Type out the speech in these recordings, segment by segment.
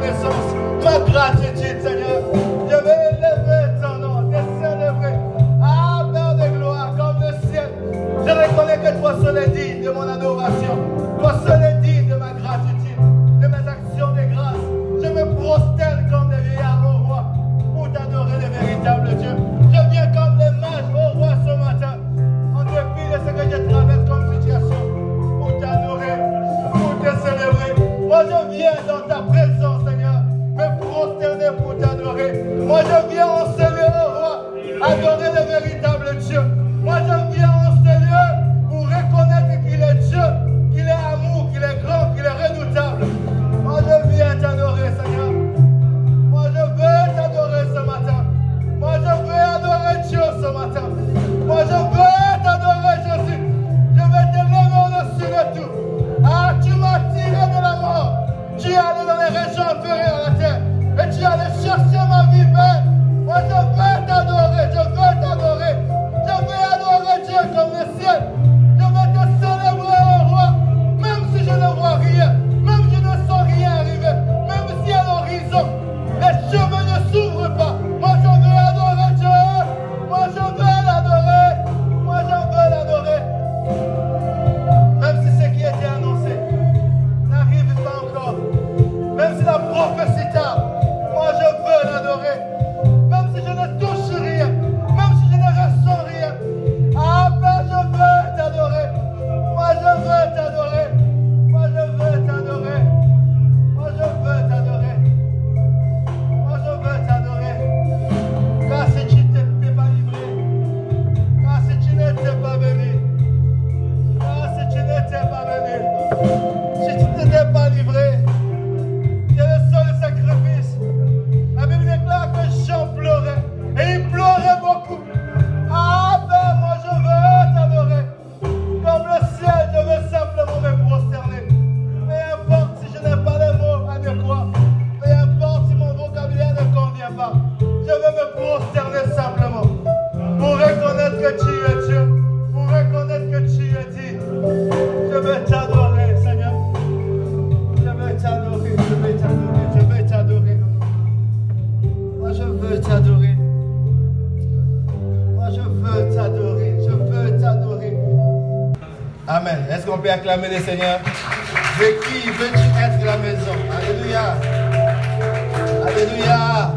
reconnaissance, ma gratitude, Seigneur. Je vais élever ton nom, te célébrer. Ah, Père de gloire, comme le ciel. Je reconnais que toi seul es digne de mon adoration. Acclamer le Seigneur De qui être la maison? Alléluia. Alléluia.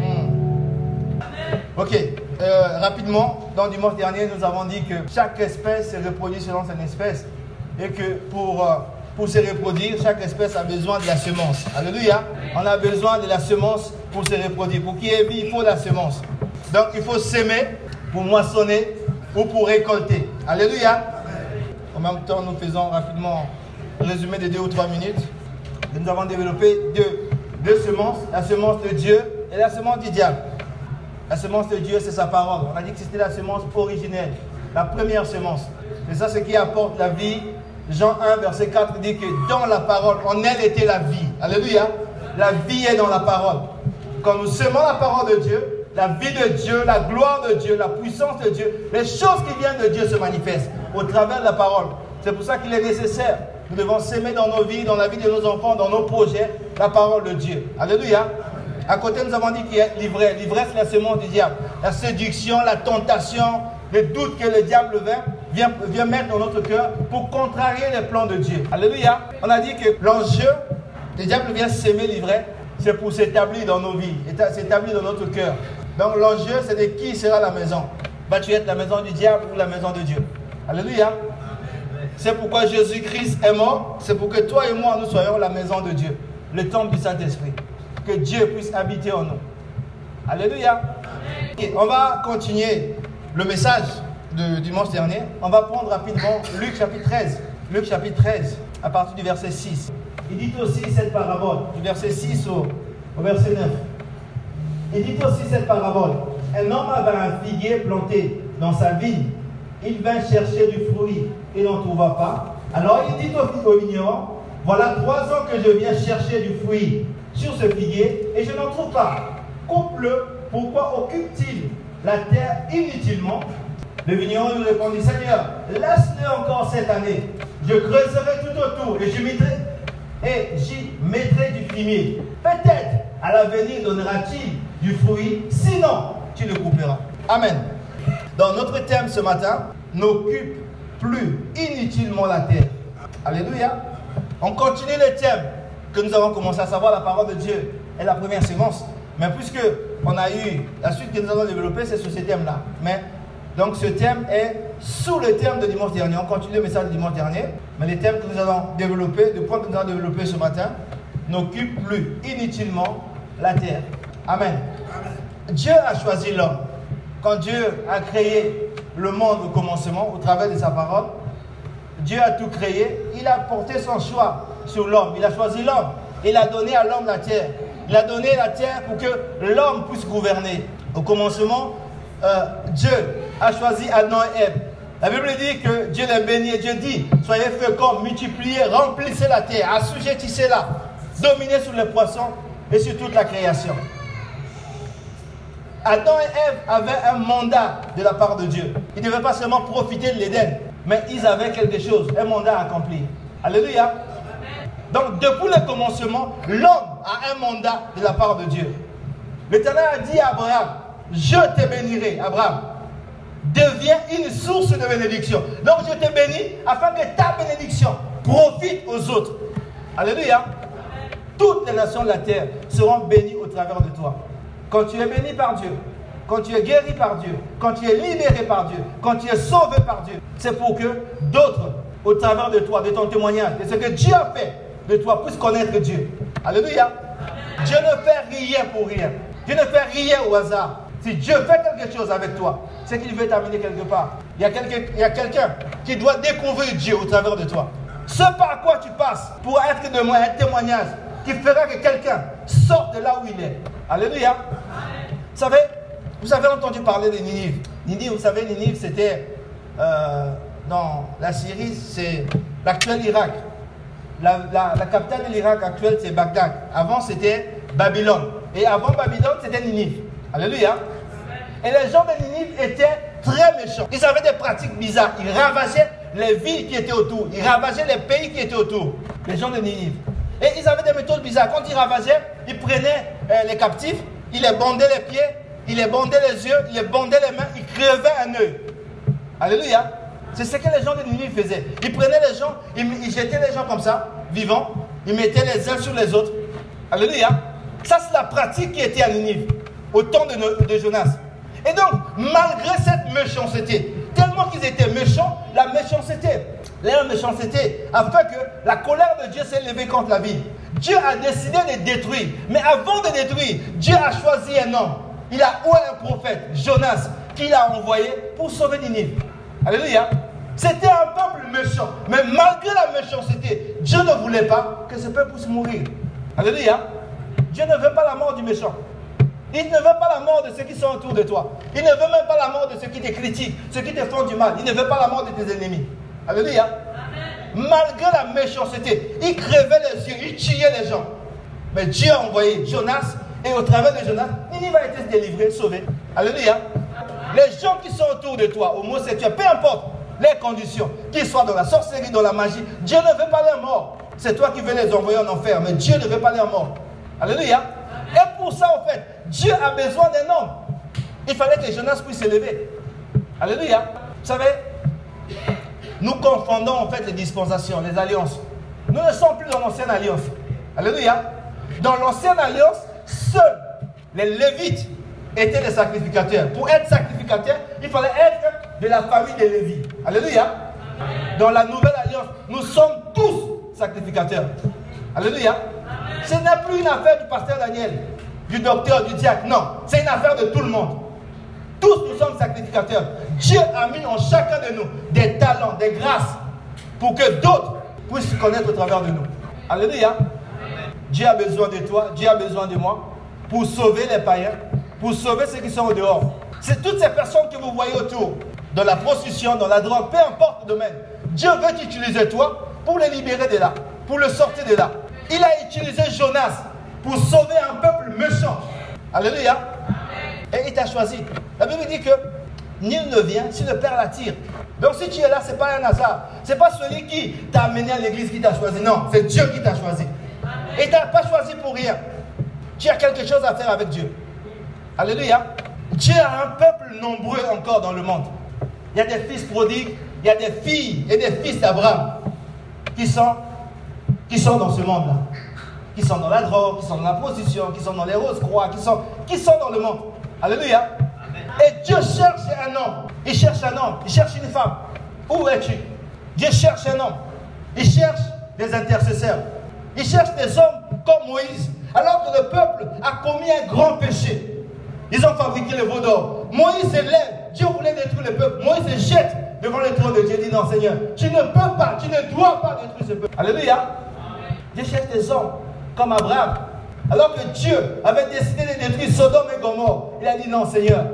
Hmm. Ok, euh, rapidement, dans dimanche dernier, nous avons dit que chaque espèce se reproduit selon son espèce et que pour, euh, pour se reproduire, chaque espèce a besoin de la semence. Alléluia. On a besoin de la semence pour se reproduire. Pour qu'il y ait vie, il faut la semence. Donc il faut s'aimer pour moissonner ou pour récolter. Alléluia. En même temps, nous faisons rapidement un résumé de deux ou trois minutes. Nous avons développé deux, deux semences, la semence de Dieu et la semence du diable. La semence de Dieu, c'est sa parole. On a dit que c'était la semence originelle, la première semence. C'est ça ce qui apporte la vie. Jean 1, verset 4 dit que dans la parole, en elle était la vie. Alléluia. La vie est dans la parole. Quand nous semons la parole de Dieu, la vie de Dieu, la gloire de Dieu, la puissance de Dieu, les choses qui viennent de Dieu se manifestent au travers de la parole. C'est pour ça qu'il est nécessaire. Nous devons s'aimer dans nos vies, dans la vie de nos enfants, dans nos projets, la parole de Dieu. Alléluia. À côté, nous avons dit qu'il y a l'ivresse. L'ivresse, la semence du diable. La séduction, la tentation, le doute que le diable vient, vient, vient mettre dans notre cœur pour contrarier les plans de Dieu. Alléluia. On a dit que l'enjeu, le diable vient s'aimer l'ivresse, c'est pour s'établir dans nos vies, s'établir dans notre cœur. Donc l'enjeu, c'est de qui sera la maison. Vas-tu être la maison du diable ou la maison de Dieu? Alléluia. C'est pourquoi Jésus-Christ est mort. C'est pour que toi et moi, nous soyons la maison de Dieu, le temple du Saint-Esprit. Que Dieu puisse habiter en nous. Alléluia. On va continuer le message de dimanche dernier. On va prendre rapidement Luc chapitre 13. Luc chapitre 13, à partir du verset 6. Il dit aussi cette parabole, du verset 6 au, au verset 9. Il dit aussi cette parabole. Un homme avait un figuier planté dans sa vigne. Il vint chercher du fruit et n'en trouva pas. Alors il dit au, vigneron, voilà trois ans que je viens chercher du fruit sur ce figuier et je n'en trouve pas. Coupe-le, pourquoi occupe-t-il la terre inutilement? Le vigneron lui répondit, Seigneur, laisse-le encore cette année. Je creuserai tout autour et je mettrai, et j'y mettrai du fumier. Peut-être à l'avenir donnera-t-il du fruit, sinon tu le couperas. Amen. Dans notre thème ce matin, n'occupe plus inutilement la terre. Alléluia. On continue le thème que nous avons commencé à savoir, la parole de Dieu est la première séquence. Mais puisque on a eu la suite que nous allons développer, c'est sur ce thème-là. Mais donc ce thème est sous le thème de dimanche dernier. On continue le message de dimanche dernier. Mais les thèmes que nous allons développer, le point que nous allons développer ce matin, n'occupent plus inutilement la terre. Amen. Dieu a choisi l'homme. Quand Dieu a créé le monde au commencement, au travers de sa parole, Dieu a tout créé. Il a porté son choix sur l'homme. Il a choisi l'homme. Il a donné à l'homme la terre. Il a donné la terre pour que l'homme puisse gouverner. Au commencement, euh, Dieu a choisi Adam et Ève. La Bible dit que Dieu les bénit Dieu dit Soyez féconds, multipliez, remplissez la terre, assujettissez-la, dominez sur les poissons et sur toute la création. Adam et Ève avaient un mandat de la part de Dieu. Ils ne devaient pas seulement profiter de l'Éden, mais ils avaient quelque chose, un mandat à accomplir. Alléluia. Donc, depuis le commencement, l'homme a un mandat de la part de Dieu. L'Éternel a dit à Abraham Je te bénirai, Abraham. Deviens une source de bénédiction. Donc, je te bénis afin que ta bénédiction profite aux autres. Alléluia. Toutes les nations de la terre seront bénies au travers de toi. Quand tu es béni par Dieu, quand tu es guéri par Dieu, quand tu es libéré par Dieu, quand tu es sauvé par Dieu, c'est pour que d'autres, au travers de toi, de ton témoignage, de ce que Dieu a fait, de toi, puissent connaître Dieu. Alléluia. Dieu ne fait rien pour rien. Dieu ne fait rien au hasard. Si Dieu fait quelque chose avec toi, c'est qu'il veut t'amener quelque part. Il y a quelqu'un qui doit découvrir Dieu au travers de toi. Ce par quoi tu passes pour être de un témoignage qui fera que quelqu'un sorte de là où il est. Alléluia. Vous savez, vous avez entendu parler de Ninive. Ninive, vous savez, Ninive, c'était euh, dans la Syrie, c'est l'actuel Irak. La, capitale de l'Irak actuelle, c'est Bagdad. Avant, c'était Babylone. Et avant Babylone, c'était Ninive. Alléluia. Et les gens de Ninive étaient très méchants. Ils avaient des pratiques bizarres. Ils ravageaient les villes qui étaient autour. Ils ravageaient les pays qui étaient autour. Les gens de Ninive. Et ils avaient des méthodes bizarres. Quand ils ravageaient, ils prenaient euh, les captifs, ils les bandaient les pieds, ils les bandaient les yeux, ils les bandaient les mains, ils crevaient un œil. Alléluia. C'est ce que les gens de Ninive faisaient. Ils prenaient les gens, ils, jetaient les gens comme ça, vivants, ils mettaient les uns sur les autres. Alléluia. Ça, c'est la pratique qui était à Ninive, au temps de, de Jonas. Et donc, malgré cette méchanceté, tellement qu'ils étaient méchants, la méchanceté, leur méchanceté, afin que la colère de Dieu s'est levée contre la ville. Dieu a décidé de détruire. Mais avant de détruire, Dieu a choisi un homme. Il a oué un prophète, Jonas, qu'il a envoyé pour sauver Ninive. Alléluia. C'était un peuple méchant. Mais malgré la méchanceté, Dieu ne voulait pas que ce peuple puisse mourir. Alléluia. Dieu ne veut pas la mort du méchant. Il ne veut pas la mort de ceux qui sont autour de toi. Il ne veut même pas la mort de ceux qui te critiquent, ceux qui te font du mal. Il ne veut pas la mort de tes ennemis. Alléluia. Malgré la méchanceté, il crevait les yeux, il tuait les gens. Mais Dieu a envoyé Jonas et au travers de Jonas, il va être délivré, sauvé. Alléluia. Les gens qui sont autour de toi, homosexuels, peu importe les conditions, qu'ils soient dans la sorcellerie, dans la magie, Dieu ne veut pas les morts. C'est toi qui veux les envoyer en enfer, mais Dieu ne veut pas les morts. Alléluia. Et pour ça, en fait, Dieu a besoin d'un homme. Il fallait que Jonas puisse s'élever. Alléluia. Vous savez, nous confondons en fait les dispensations, les alliances. Nous ne sommes plus dans l'ancienne alliance. Alléluia. Dans l'ancienne alliance, seuls les Lévites étaient des sacrificateurs. Pour être sacrificateur, il fallait être de la famille des Lévites. Alléluia. Dans la nouvelle alliance, nous sommes tous sacrificateurs. Alléluia. Ce n'est plus une affaire du pasteur Daniel, du docteur, du diacre. Non, c'est une affaire de tout le monde. Tous nous sommes sacrificateurs. Dieu a mis en chacun de nous des talents, des grâces, pour que d'autres puissent se connaître au travers de nous. Alléluia. Dieu a besoin de toi, Dieu a besoin de moi, pour sauver les païens, pour sauver ceux qui sont au dehors. C'est toutes ces personnes que vous voyez autour, dans la prostitution, dans la drogue, peu importe le domaine. Dieu veut t'utiliser toi pour les libérer de là, pour le sortir de là. Il a utilisé Jonas pour sauver un peuple méchant. Alléluia. Et il t'a choisi. La Bible dit que nul ne vient si le Père l'attire. Donc si tu es là, ce n'est pas un hasard. Ce n'est pas celui qui t'a amené à l'église qui t'a choisi. Non, c'est Dieu qui t'a choisi. Et il t'a pas choisi pour rien. Tu as quelque chose à faire avec Dieu. Alléluia. Dieu a un peuple nombreux encore dans le monde. Il y a des fils prodigues, il y a des filles et des fils d'Abraham qui sont, qui sont dans ce monde-là. Qui sont dans la drogue, qui sont dans la position, qui sont dans les roses-croix, qui sont, qui sont dans le monde. Alléluia. Et Dieu cherche un homme. Il cherche un homme. Il cherche une femme. Où es-tu? Dieu cherche un homme. Il cherche des intercesseurs. Il cherche des hommes comme Moïse. Alors que le peuple a commis un grand péché. Ils ont fabriqué le veau d'or. Moïse lève. Dieu voulait détruire le peuple. Moïse se jette devant le trône de Dieu. dit non, Seigneur, tu ne peux pas, tu ne dois pas détruire ce peuple. Alléluia. Dieu cherche des hommes comme Abraham. Alors que Dieu avait décidé de détruire Sodome et Gomorre, il a dit non, Seigneur,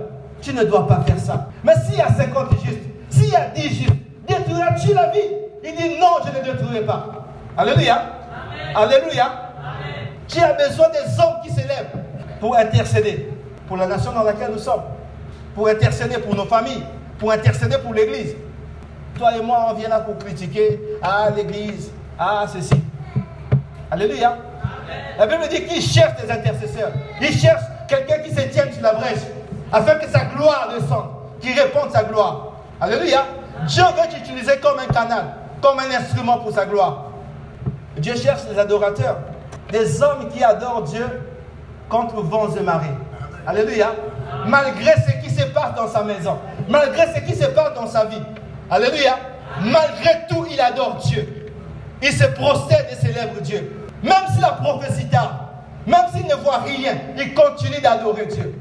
tu ne dois pas faire ça. Mais s'il y a 50 justes, s'il y a 10 justes, détruiras-tu la vie? Il dit non, je ne détruirai pas. Alléluia. Alléluia. Tu as besoin des hommes qui s'élèvent pour intercéder pour la nation dans laquelle nous sommes, pour intercéder pour nos familles, pour intercéder pour l'Église. Toi et moi, on vient là pour critiquer, ah l'Église, ah ceci. Alléluia. La Bible dit qu'il cherche des intercesseurs. Il cherche quelqu'un qui se tienne sur la brèche, afin que sa gloire descende, qui réponde sa gloire. Alléluia. Dieu veut t'utiliser comme un canal, comme un instrument pour sa gloire. Dieu cherche des adorateurs, des hommes qui adorent Dieu contre vents et marées. Alléluia. Malgré ce qui se passe dans sa maison, malgré ce qui se passe dans sa vie. Alléluia. Malgré tout, il adore Dieu. Il se procède et célèbre Dieu. Même si la prophétie tarde, même s'il ne voit rien, il continue d'adorer Dieu.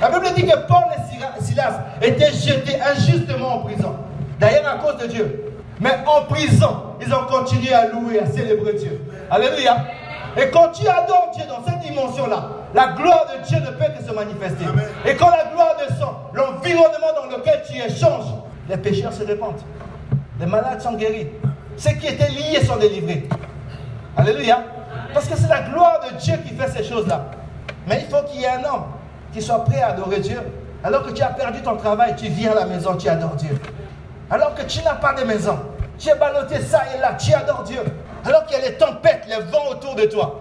La Bible dit que Paul et Silas étaient jetés injustement en prison. D'ailleurs, à cause de Dieu. Mais en prison, ils ont continué à louer, à célébrer Dieu. Alléluia. Et quand tu adores Dieu dans cette dimension-là, la gloire de Dieu ne peut que se manifester. Et quand la gloire descend, l'environnement dans lequel tu es change. Les pécheurs se répandent. Les malades sont guéris. Ceux qui étaient liés sont délivrés. Alléluia. Parce que c'est la gloire de Dieu qui fait ces choses-là. Mais il faut qu'il y ait un homme qui soit prêt à adorer Dieu. Alors que tu as perdu ton travail, tu viens à la maison, tu adores Dieu. Alors que tu n'as pas de maison, tu es ballotté ça et là, tu adores Dieu. Alors qu'il y a les tempêtes, les vents autour de toi,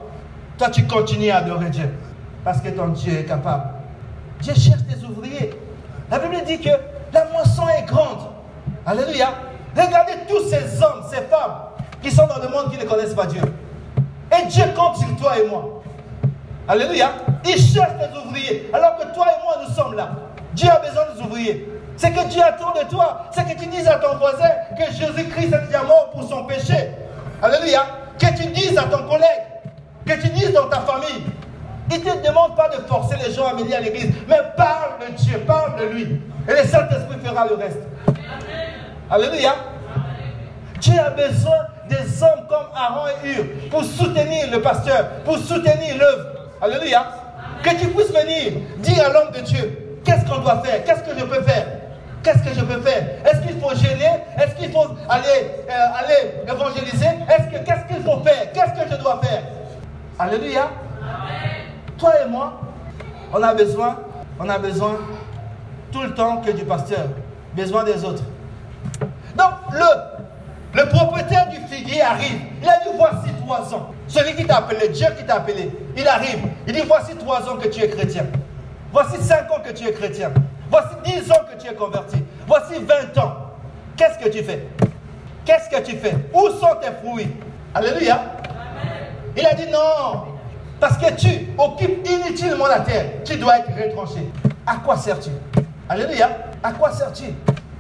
toi tu continues à adorer Dieu. Parce que ton Dieu est capable. Dieu cherche des ouvriers. La Bible dit que la moisson est grande. Alléluia. Regardez tous ces hommes, ces femmes qui sont dans le monde qui ne connaissent pas Dieu. Et Dieu compte sur toi et moi. Alléluia. Il cherche des ouvriers. Alors que toi et moi, nous sommes là. Dieu a besoin des ouvriers. C'est que Dieu attend de toi. C'est que tu dises à ton voisin que Jésus-Christ est mort pour son péché. Alléluia. Que tu dises à ton collègue. Que tu dises dans ta famille. Il ne te demande pas de forcer les gens à venir à l'église. Mais parle de Dieu. Parle de lui. Et le Saint-Esprit fera le reste. Alléluia. Dieu a besoin des hommes comme Aaron et Hur pour soutenir le pasteur, pour soutenir l'œuvre. Alléluia. Que tu puisses venir dire à l'homme de Dieu, qu'est-ce qu'on doit faire, qu'est-ce que je peux faire, qu'est-ce que je peux faire? Est-ce qu'il faut gêner? Est-ce qu'il faut aller, euh, aller évangéliser? Est-ce que qu'est-ce qu'il faut faire? Qu'est-ce que je dois faire? Alléluia. Toi et moi, on a besoin, on a besoin tout le temps que du pasteur, besoin des autres. Donc le le propriétaire du figuier arrive. Il a dit Voici trois ans. Celui qui t'a appelé, Dieu qui t'a appelé, il arrive. Il dit Voici trois ans que tu es chrétien. Voici cinq ans que tu es chrétien. Voici dix ans que tu es converti. Voici vingt ans. Qu'est-ce que tu fais? Qu'est-ce que tu fais? Où sont tes fruits? Alléluia. Il a dit Non. Parce que tu occupes inutilement la terre. Tu dois être retranché. À quoi sers-tu? Alléluia. À quoi sers-tu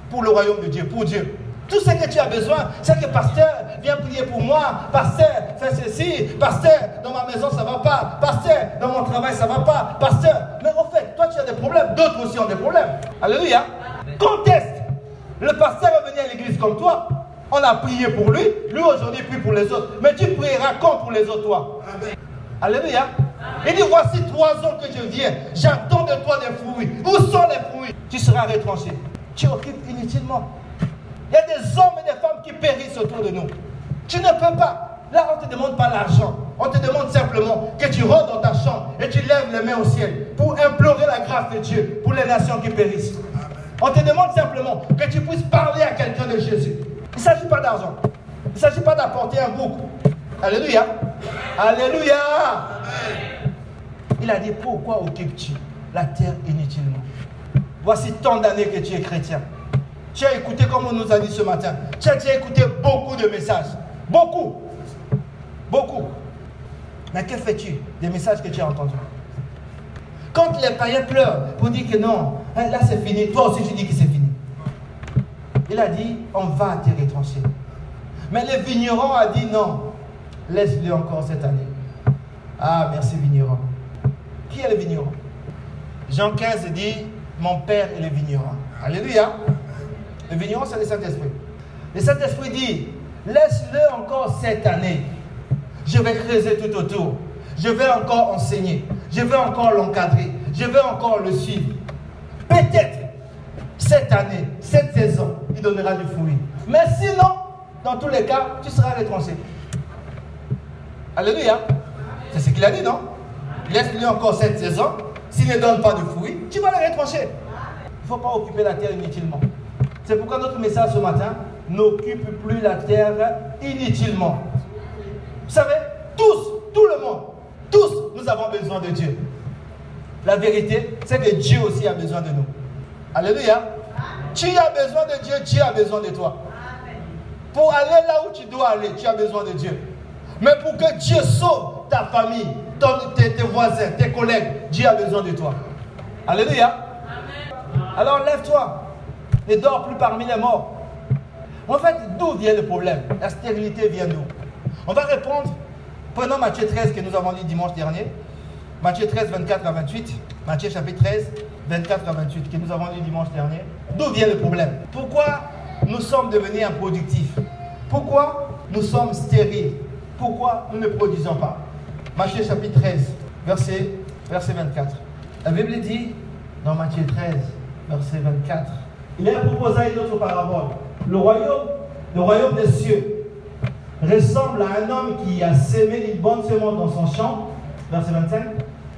Pour le royaume de Dieu, pour Dieu? Tout ce que tu as besoin, c'est que pasteur, viens prier pour moi. Pasteur, fais ceci. Pasteur, dans ma maison, ça ne va pas. Pasteur, dans mon travail, ça ne va pas. Pasteur, mais en fait, toi, tu as des problèmes. D'autres aussi ont des problèmes. Alléluia. Conteste. Le pasteur va venir à l'église comme toi. On a prié pour lui. Lui, aujourd'hui, prie pour les autres. Mais tu prieras comme pour les autres, toi? Alléluia. Il dit, voici trois ans que je viens. J'attends de toi des fruits. Où sont les fruits? Tu seras retranché. Tu occupes inutilement. Il y a des hommes et des femmes qui périssent autour de nous. Tu ne peux pas. Là, on ne te demande pas l'argent. On te demande simplement que tu rentres dans ta chambre et tu lèves les mains au ciel pour implorer la grâce de Dieu pour les nations qui périssent. On te demande simplement que tu puisses parler à quelqu'un de Jésus. Il ne s'agit pas d'argent. Il ne s'agit pas d'apporter un bouc. Alléluia. Alléluia. Il a dit, pourquoi occupes-tu la terre inutilement? Voici tant d'années que tu es chrétien. Tu as écouté, comme on nous a dit ce matin, tu as écouté beaucoup de messages. Beaucoup. Beaucoup. Mais que fais-tu des messages que tu as entendus? Quand les païens pleurent pour dire que non, hein, là c'est fini, toi aussi tu dis que c'est fini. Il a dit, on va te retrancher. Mais le vigneron a dit non, laisse-le encore cette année. Ah, merci vigneron. Qui est le vigneron? Jean 15 dit, mon père est le vigneron. Alléluia. Le vigneron, c'est le Saint-Esprit. Le Saint-Esprit dit, laisse-le encore cette année. Je vais creuser tout autour. Je vais encore enseigner. Je vais encore l'encadrer. Je vais encore le suivre. Peut-être cette année, cette saison, il donnera du fruit. Mais sinon, dans tous les cas, tu seras retranché. Alléluia. C'est ce qu'il a dit, non? Laisse-lui encore cette saison. S'il ne donne pas de fruit, tu vas le retrancher. Il ne faut pas occuper la terre inutilement. C'est pourquoi notre message ce matin n'occupe plus la terre inutilement. Vous savez, tous, tout le monde, tous, nous avons besoin de Dieu. La vérité, c'est que Dieu aussi a besoin de nous. Alléluia. Tu as besoin de Dieu, Dieu a besoin de toi. Pour aller là où tu dois aller, tu as besoin de Dieu. Mais pour que Dieu sauve ta famille, tes, tes voisins, tes collègues, Dieu a besoin de toi. Alléluia. Alors lève-toi. Ne dors plus parmi les morts. En fait, d'où vient le problème? La stérilité vient d'où? On va répondre. Prenons Matthieu 13 que nous avons lu dimanche dernier. Matthieu 13, 24 à 28. Matthieu chapitre 13, 24 à 28 que nous avons lu dimanche dernier. D'où vient le problème? Pourquoi nous sommes devenus improductifs? Pourquoi nous sommes stériles? Pourquoi nous ne produisons pas? Matthieu chapitre 13, verset, verset 24. La Bible dit dans Matthieu 13, verset 24, il a proposé une autre parabole. Le royaume, le royaume des cieux ressemble à un homme qui a sémé une bonne semence dans son champ, verset 25.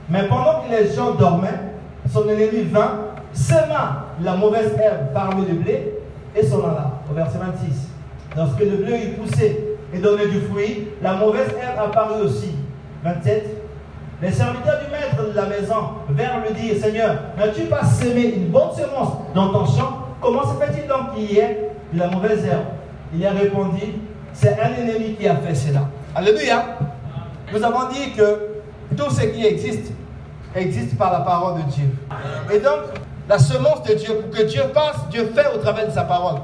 Mais pendant que les gens dormaient, son ennemi vint, sema la mauvaise herbe parmi le blé et s'en alla, au verset 26. Lorsque le blé eut poussé et donné du fruit, la mauvaise herbe apparut aussi. 27. Les serviteurs du maître de la maison vinrent lui dire Seigneur, n'as-tu pas sémé une bonne semence dans ton champ? Comment se fait-il donc qu'il y ait de la mauvaise herbe? Il a répondu C'est un ennemi qui a fait cela. Alléluia. Nous avons dit que tout ce qui existe existe par la parole de Dieu. Et donc, la semence de Dieu, pour que Dieu passe, Dieu fait au travers de sa parole.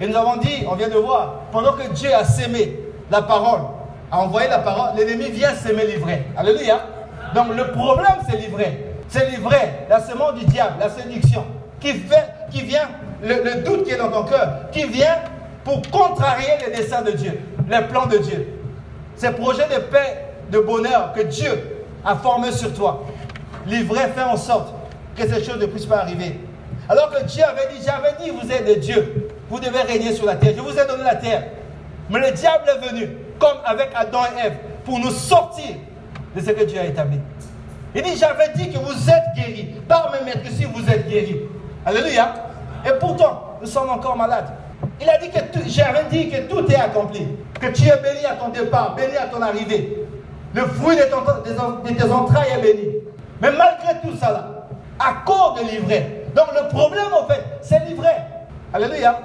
Et nous avons dit, on vient de voir, pendant que Dieu a sémé la parole, a envoyé la parole, l'ennemi vient s'aimer l'ivraie. Alléluia. Donc le problème, c'est l'ivraie. C'est l'ivraie, la semence du diable, la séduction, qui, fait, qui vient, le, doute qui est dans ton cœur, qui vient pour contrarier les desseins de Dieu, les plans de Dieu. Ces projets de paix, de bonheur que Dieu a formés sur toi. L'ivraie fait en sorte que ces choses ne puissent pas arriver. Alors que Dieu avait dit, j'avais dit, vous êtes des dieux, vous devez régner sur la terre. Je vous ai donné la terre. Mais le diable est venu comme avec Adam et Ève, pour nous sortir de ce que Dieu a établi. Il dit, j'avais dit que vous êtes guéris. Par mes maîtres, si vous êtes guéris. Alléluia. Et pourtant, nous sommes encore malades. Il a dit que j'avais dit que tout est accompli. Que tu es béni à ton départ, béni à ton arrivée. Le fruit de, tes entrailles est béni. Mais malgré tout ça, à cause de l'ivraie. Donc le problème, en fait, c'est l'ivraie. Alléluia.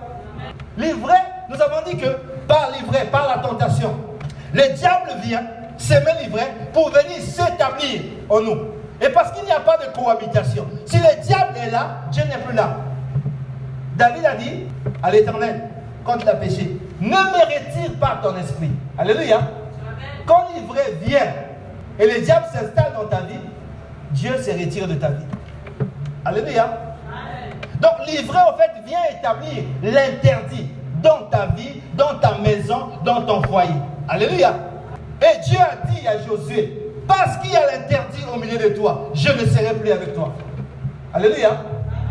L'ivraie, nous avons dit que par l'ivraie, par la tentation, le diable vient s'aimer l'ivraie pour venir s'établir en nous. Et parce qu'il n'y a pas de cohabitation. Si le diable est là, Dieu n'est plus là. David a dit à l'éternel, quand il a péché, ne me retire pas ton esprit. Alléluia. Quand l'ivraie vient et le diable s'installe dans ta vie, Dieu se retire de ta vie. Alléluia. Donc l'ivraie, en fait, vient établir l'interdit dans ta vie, dans ta maison, dans ton foyer. Alléluia. Et Dieu a dit à Josué, parce qu'il y a l'interdit au milieu de toi, je ne serai plus avec toi. Alléluia.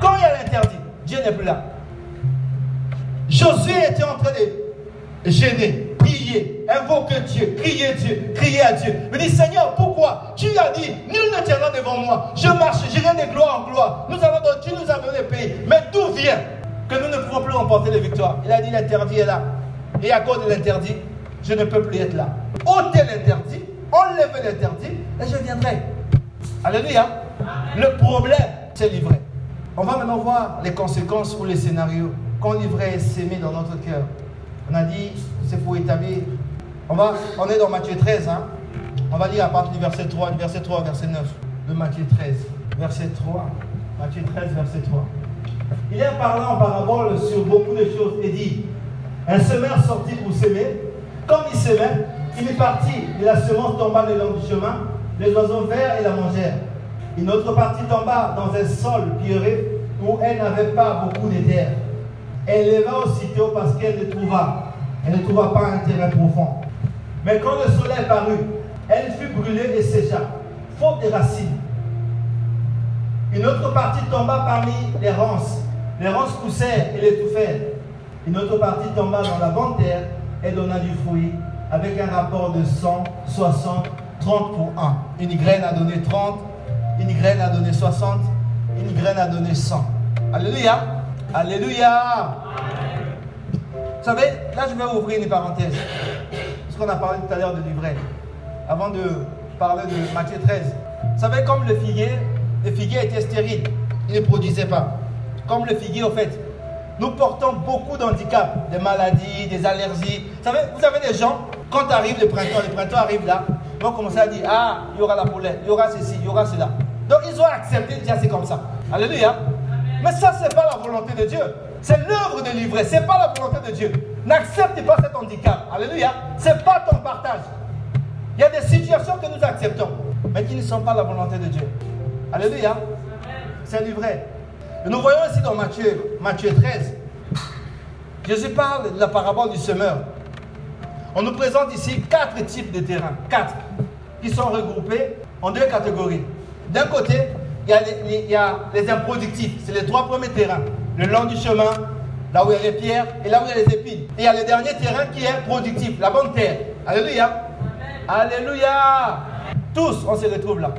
Quand il y a l'interdit, Dieu n'est plus là. Josué était en train de gêner, prier, invoquer Dieu, crier Dieu, crier à Dieu. Me dit Seigneur, pourquoi? Tu as dit, nul ne tiendra devant moi. Je marche, j'irai de gloire en gloire. Nous avons, tu nous as donné le pays. Mais d'où vient que nous ne pouvons plus remporter les victoires? Il a dit l'interdit est là. Et à cause de l'interdit, je ne peux plus être là. ôtez l'interdit, enlevez l'interdit, et je viendrai. Alléluia. Le problème, c'est livré. On va maintenant voir les conséquences ou les scénarios. Quand l'ivraie est sémé dans notre cœur, on a dit, c'est pour établir. On, va, on est dans Matthieu 13, hein? on va lire à partir du verset 3, verset 3, verset 9 de Matthieu 13. Verset 3, Matthieu 13, verset 3. Il est parlant en parabole sur beaucoup de choses et dit Un semeur sortit pour s'aimer. Comme il s'aimait, il est parti et la semence tomba le long du chemin. Les oiseaux verts et la mangèrent. Une autre partie tomba dans un sol pierreux où elle n'avait pas beaucoup de terre. Elle leva aussitôt parce qu'elle ne trouva, elle ne trouva pas un terrain profond. Mais quand le soleil parut, elle fut brûlée et sécha, faute des racines. Une autre partie tomba parmi les ronces. Les ronces poussèrent et l'étouffèrent. Une autre partie tomba dans la bonne terre et donna du fruit avec un rapport de 100, 60, 30 pour 1. Une graine a donné 30, une graine a donné 60, une graine a donné 100. Alléluia. Alléluia. Vous savez, là je vais ouvrir une parenthèse. Ce qu'on a parlé tout à l'heure de livret. Avant de parler de Matthieu 13. Vous savez, comme le figuier, le figuier était stérile. Il ne produisait pas. Comme le figuier, au fait, nous portons beaucoup d'handicaps, des maladies, des allergies. Vous savez, vous avez des gens, quand arrive le printemps, le printemps arrive là, vont commencer à dire Ah, il y aura la pollen, il y aura ceci, il y aura cela. Donc ils ont accepté dire c'est comme ça. Alléluia. Mais ça, ce n'est pas la volonté de Dieu. C'est l'œuvre de livrer, ce n'est pas la volonté de Dieu. N'accepte pas cet handicap. Alléluia. Ce n'est pas ton partage. Il y a des situations que nous acceptons, mais qui ne sont pas la volonté de Dieu. Alléluia. C'est livré. Et nous voyons ici dans Matthieu, Matthieu 13, Jésus parle de la parabole du semeur. On nous présente ici quatre types de terrains, quatre, qui sont regroupés en deux catégories. D'un côté, il y, a les, improductifs, c'est les trois premiers terrains, le long du chemin, là où il y a les pierres et là où il y a les épines. Et il y a le dernier terrain qui est productif, la bonne terre. Alléluia. Alléluia. Tous, on se retrouve là,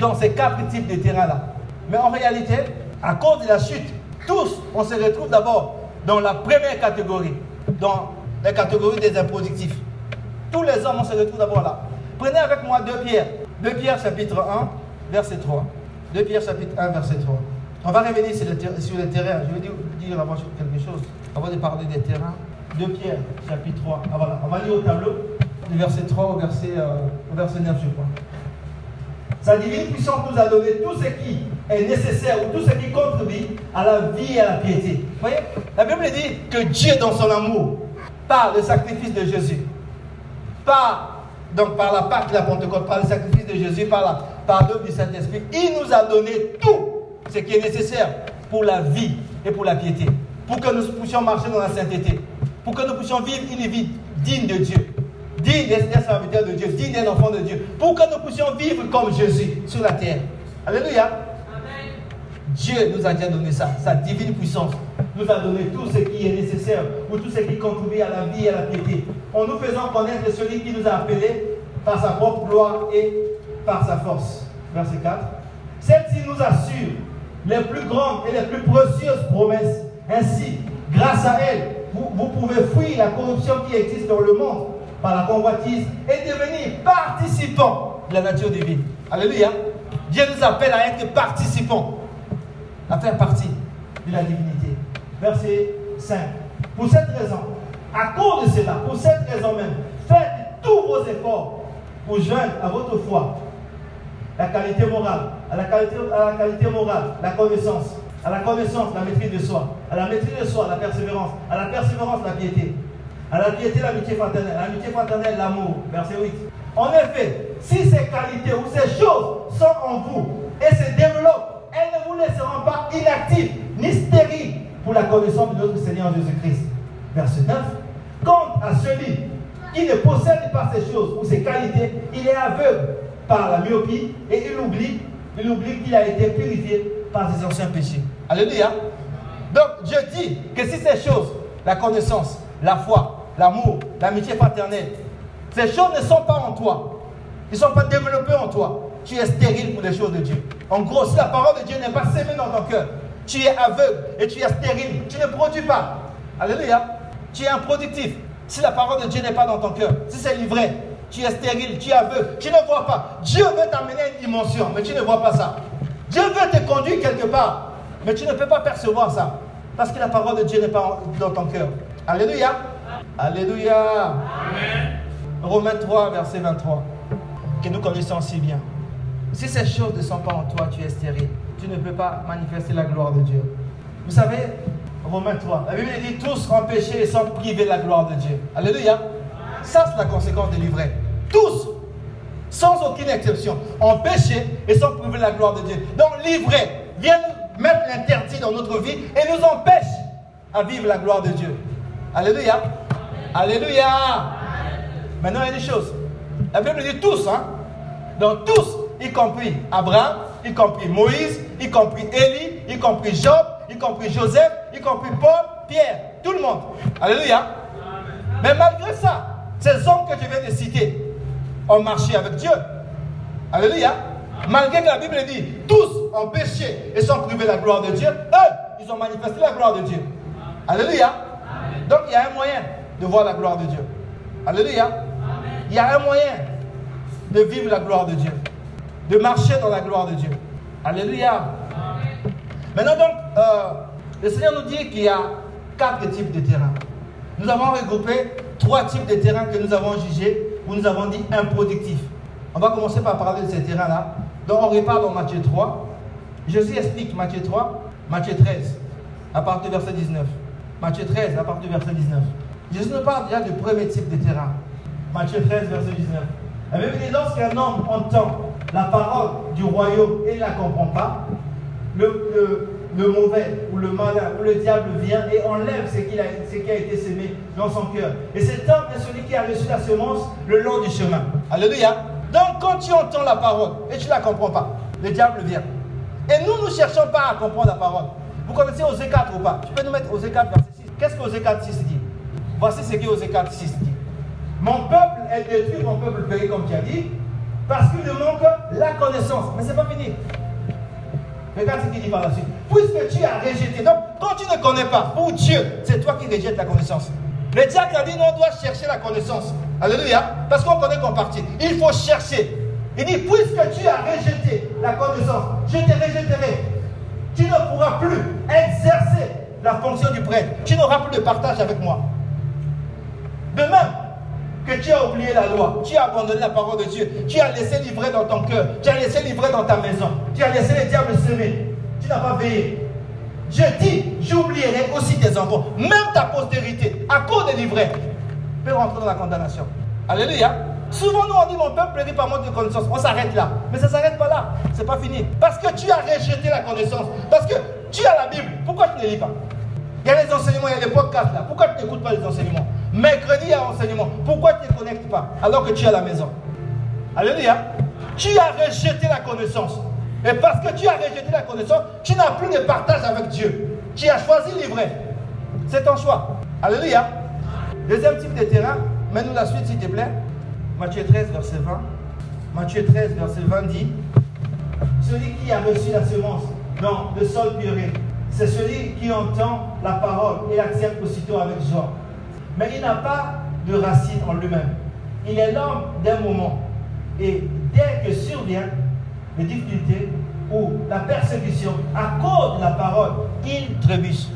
dans ces quatre types de terrains-là. Mais en réalité, à cause de la chute, tous, on se retrouve d'abord dans la première catégorie, dans la catégorie des improductifs. Tous les hommes, on se retrouve d'abord là. Prenez avec moi 2 Pierre, 2 Pierre chapitre 1, verset 3. 2 Pierre chapitre 1, verset 3. On va revenir sur le, sur le terrain. Je vais dire, dire avant quelque chose, avant de parler des terrains. 2 Pierre chapitre 3. Ah, voilà. On va lire au tableau, du verset 3 au verset, euh, au verset 9, je crois. Sa divine puissance nous a donné tout ce qui est nécessaire ou tout ce qui contribue à la vie et à la piété. Vous voyez? La Bible dit que Dieu, dans son amour, par le sacrifice de Jésus, par, donc par la Pâque de la Pentecôte, par le sacrifice de Jésus, par la par l'œuvre du Saint-Esprit, il nous a donné tout ce qui est nécessaire pour la vie et pour la piété, pour que nous puissions marcher dans la sainteté, pour que nous puissions vivre une vie digne de Dieu digne d'un serviteur de Dieu, digne d'un enfant de Dieu, pour que nous puissions vivre comme Jésus sur la terre. Alléluia. Dieu nous a déjà donné ça, sa divine puissance nous a donné tout ce qui est nécessaire ou tout ce qui contribue à la vie et à la piété. En nous faisant connaître celui qui nous a appelés par sa propre gloire et par sa force. Verset 4. Celle-ci nous assure les plus grandes et les plus précieuses promesses. Ainsi, grâce à elle, vous, pouvez fuir la corruption qui existe dans le monde par la convoitise et devenir participant de la nature divine. Alléluia. Dieu nous appelle à être participants, à faire partie de la divinité. Verset 5. Pour cette raison, à cause de cela, pour cette raison même, faites tous vos efforts pour joindre à votre foi la qualité morale, à la qualité, à la qualité morale, la connaissance, à la connaissance, la maîtrise de soi, à la maîtrise de soi, la persévérance, à la persévérance, la piété, à la piété, l'amitié fraternelle. L'amitié fraternelle, l'amour. Verset 8. En effet, si ces qualités ou ces choses sont en vous et se développent, elles ne vous laisseront pas inactifs ni stériles pour la connaissance de notre Seigneur Jésus-Christ. Verset 9. Quant à celui qui ne possède pas ces choses ou ces qualités, il est aveugle par la myopie et il oublie, il oublie qu'il a été purifié par ses anciens péchés. Alléluia. Donc Dieu dit que si ces choses, la connaissance, la foi, l'amour, l'amitié fraternelle. Ces choses ne sont pas en toi. Ils ne sont pas développées en toi. Tu es stérile pour les choses de Dieu. En gros, si la parole de Dieu n'est pas sémée dans ton cœur, tu es aveugle et tu es stérile. Tu ne produis pas. Alléluia. Tu es improductif. Si la parole de Dieu n'est pas dans ton cœur, si c'est livré, tu es stérile, tu es aveugle, tu ne vois pas. Dieu veut t'amener à une dimension, mais tu ne vois pas ça. Dieu veut te conduire quelque part, mais tu ne peux pas percevoir ça. Parce que la parole de Dieu n'est pas dans ton cœur. Alléluia. Alléluia. Amen. Romains 3, verset 23, que nous connaissons si bien. Si ces choses ne sont pas en toi, tu es stérile. Tu ne peux pas manifester la gloire de Dieu. Vous savez, Romains 3, la Bible dit tous ont péché et sont privés de la gloire de Dieu. Alléluia. Ça, c'est la conséquence de l'ivraie. Tous, sans aucune exception, ont péché et sont privés de la gloire de Dieu. Donc l'ivraie vient mettre l'interdit dans notre vie et nous empêche à vivre la gloire de Dieu. Alléluia. Alléluia. Maintenant, il y a des choses. La Bible dit tous, hein. Donc tous, y compris Abraham, y compris Moïse, y compris Élie, y compris Job, y compris Joseph, y compris Paul, Pierre, tout le monde. Alléluia. Mais malgré ça, ces hommes que je viens de citer ont marché avec Dieu. Alléluia. Malgré que la Bible dit tous ont péché et sont privés de la gloire de Dieu, eux, ils ont manifesté la gloire de Dieu. Alléluia. Donc il y a un moyen de voir la gloire de Dieu. Alléluia. Il y a un moyen de vivre la gloire de Dieu, de marcher dans la gloire de Dieu. Alléluia. Maintenant donc, euh, le Seigneur nous dit qu'il y a quatre types de terrains. Nous avons regroupé trois types de terrains que nous avons jugés, nous avons dit improductifs. On va commencer par parler de ces terrains-là. Donc on repart dans Matthieu 3. Jésus explique Matthieu 3, Matthieu 13, à partir du verset 19. Matthieu 13, à partir du verset 19. Jésus nous parle déjà du premier type de terrain. Matthieu 13, verset 19. La Bible dit lorsqu'un homme entend la parole du royaume et ne la comprend pas, le, le, mauvais ou le malin ou le diable vient et enlève ce, qui a, été semé dans son cœur. Et cet homme est celui qui a reçu la semence le long du chemin. Alléluia. Donc quand tu entends la parole et tu ne la comprends pas, le diable vient. Et nous, nous ne cherchons pas à comprendre la parole. Vous connaissez Osée 4 ou pas? Tu peux nous mettre Osée 4, verset 6. Qu'est-ce que Osée 4, 6 dit? Voici ce que Osée 4, 6 dit. Mon peuple est détruit, mon peuple périt, comme tu as dit, parce qu'il manque la connaissance. Mais ce n'est pas fini. Regarde ce qu'il dit par la suite. Puisque tu as rejeté. Donc, quand tu ne connais pas, pour Dieu, c'est toi qui rejettes la connaissance. Le diable a dit non, on doit chercher la connaissance. Alléluia. Parce qu'on connaît qu'on partit. Il faut chercher. Il dit, puisque tu as rejeté la connaissance, je te rejetterai. Tu ne pourras plus exercer la fonction du prêtre. Tu n'auras plus de partage avec moi. De même, que tu as oublié la loi, tu as abandonné la parole de Dieu, tu as laissé livrer dans ton cœur, tu as laissé livrer dans ta maison, tu as laissé les diables semer, tu n'as pas veillé. Je dis, j'oublierai aussi tes enfants, même ta postérité, à cause des livrets, peut rentrer dans la condamnation. Alléluia. Souvent, nous, on dit mon peuple périt par manque de connaissance. On s'arrête là. Mais ça ne s'arrête pas là. C'est pas fini. Parce que tu as rejeté la connaissance. Parce que tu as la Bible. Pourquoi tu ne lis pas? Il y a les enseignements, il y a les podcasts là. Pourquoi tu n'écoutes pas les enseignements? Mercredi, il y enseignement. Pourquoi tu ne te connectes pas alors que tu es à la maison? Alléluia. Tu as rejeté la connaissance. Et parce que tu as rejeté la connaissance, tu n'as plus de partage avec Dieu. Tu as choisi l'ivraie. C'est ton choix. Alléluia. Deuxième type de terrain, mets-nous la suite s'il te plaît. Matthieu 13, verset 20. Matthieu 13, verset 20 dit Celui qui a reçu la semence dans le sol puré, c'est celui qui entend la parole et l'accepte aussitôt avec joie mais il n'a pas de racine en lui-même. Il est l'homme d'un moment. Et dès que survient les difficultés ou la persécution à cause de la parole, il trébuche.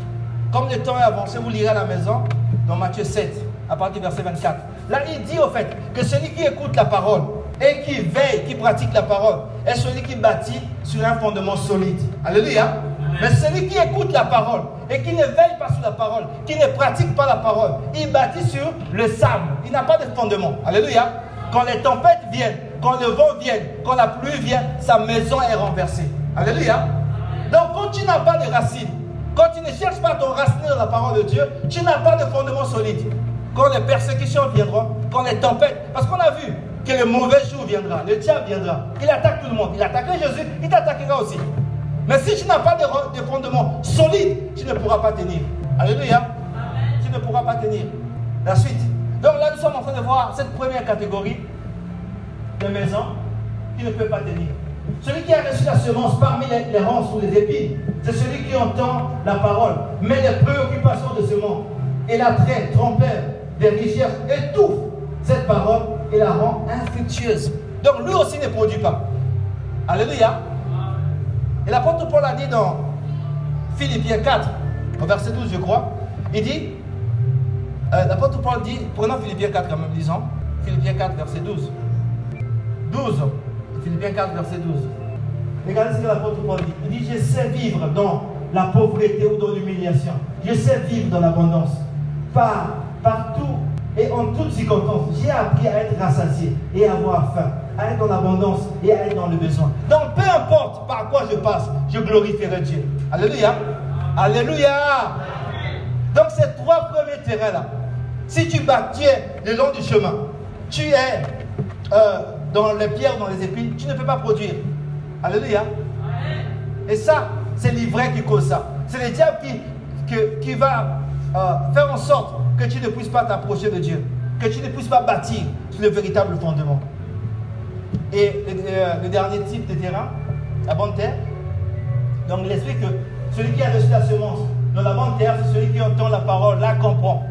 Comme le temps est avancé, vous lirez à la maison dans Matthieu 7, à partir du verset 24. Là, il dit au fait que celui qui écoute la parole et qui veille, qui pratique la parole, est celui qui bâtit sur un fondement solide. Alléluia. Mais celui qui écoute la parole et qui ne veille pas sur la parole, qui ne pratique pas la parole, il bâtit sur le sable. Il n'a pas de fondement. Alléluia. Quand les tempêtes viennent, quand le vent vient, quand la pluie vient, sa maison est renversée. Alléluia. Donc quand tu n'as pas de racines, quand tu ne cherches pas ton racine dans la parole de Dieu, tu n'as pas de fondement solide. Quand les persécutions viendront, quand les tempêtes, parce qu'on a vu que le mauvais jour viendra, le diable viendra, il attaque tout le monde. Il attaquait Jésus, il t'attaquera aussi. Mais si tu n'as pas de, fondement solide, tu ne pourras pas tenir. Alléluia. Tu ne pourras pas tenir. La suite. Donc là, nous sommes en train de voir cette première catégorie de maisons qui ne peut pas tenir. Celui qui a reçu la semence parmi les, les ronces ou les épines, c'est celui qui entend la parole, mais les préoccupations de ce monde et l'attrait trompeur des richesses étouffent cette parole et la rend infructueuse. Donc lui aussi ne produit pas. Alléluia. Et l'apôtre Paul a dit dans Philippiens 4, au verset 12, je crois, il dit, euh, l'apôtre Paul dit, prenons Philippiens 4 quand même, disons, Philippiens 4, verset 12. 12, Philippiens 4, verset 12. Regardez ce que l'apôtre Paul dit. Il dit, je sais vivre dans la pauvreté ou dans l'humiliation. Je sais vivre dans l'abondance. Par, partout et en toutes circonstances, j'ai appris à être rassasié et à avoir faim, à être dans l'abondance et à être dans le besoin. Donc, peu importe par quoi je passe, je glorifierai Dieu. Alléluia. Alléluia. Donc, ces trois premiers terrains-là, si tu bats, tu es le long du chemin, tu es euh, dans les pierres, dans les épines, tu ne peux pas produire. Alléluia. Et ça, c'est l'ivraie qui cause ça. C'est le diable qui, qui, va euh, faire en sorte que tu ne puisses pas t'approcher de Dieu, que tu ne puisses pas bâtir sur le véritable fondement. Et le, euh, dernier type de terrain, la bonne terre, donc explique que celui qui a reçu la semence dans la bonne terre, c'est celui qui entend la parole, la comprend.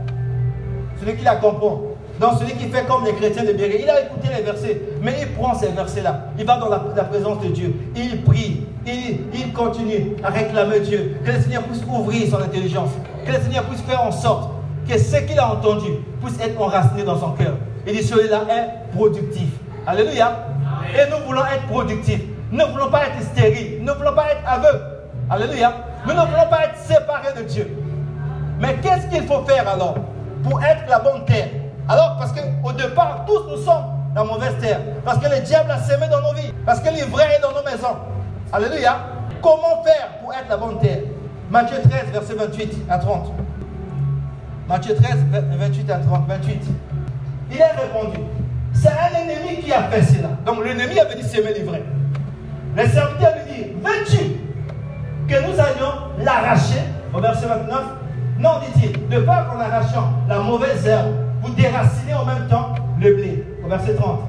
Celui qui la comprend. Donc celui qui fait comme les chrétiens de Béret, il a écouté les versets, mais il prend ces versets-là. Il va dans la, présence de Dieu. Il prie. Il, il, continue à réclamer Dieu. Que le Seigneur puisse ouvrir son intelligence. Que le Seigneur puisse faire en sorte que ce qu'il a entendu puisse être enraciné dans son cœur. Il dit celui-là est productif. Alléluia. Et nous voulons être productifs. Nous ne voulons pas être stériles. Nous ne voulons pas être aveugles. Alléluia. Nous ne voulons pas être séparés de Dieu. Mais qu'est-ce qu'il faut faire alors pour être la bonne terre? Alors, parce qu'au départ, tous nous sommes la mauvaise terre. Parce que le diable a semé dans nos vies. Parce que l'ivraie est dans nos maisons. Alléluia. Comment faire pour être la bonne terre? Matthieu 13, verset 28 à 30. Matthieu 13, 28 à 30, 28. Il a répondu, c'est un ennemi qui a fait cela. Donc l'ennemi avait dit semer l'ivraie. Le serviteur lui dit, veux-tu que nous allions l'arracher? Au verset 29, non, dit-il, de peur qu'en arrachant la mauvaise herbe, vous déracinez en même temps le blé. Au verset 30.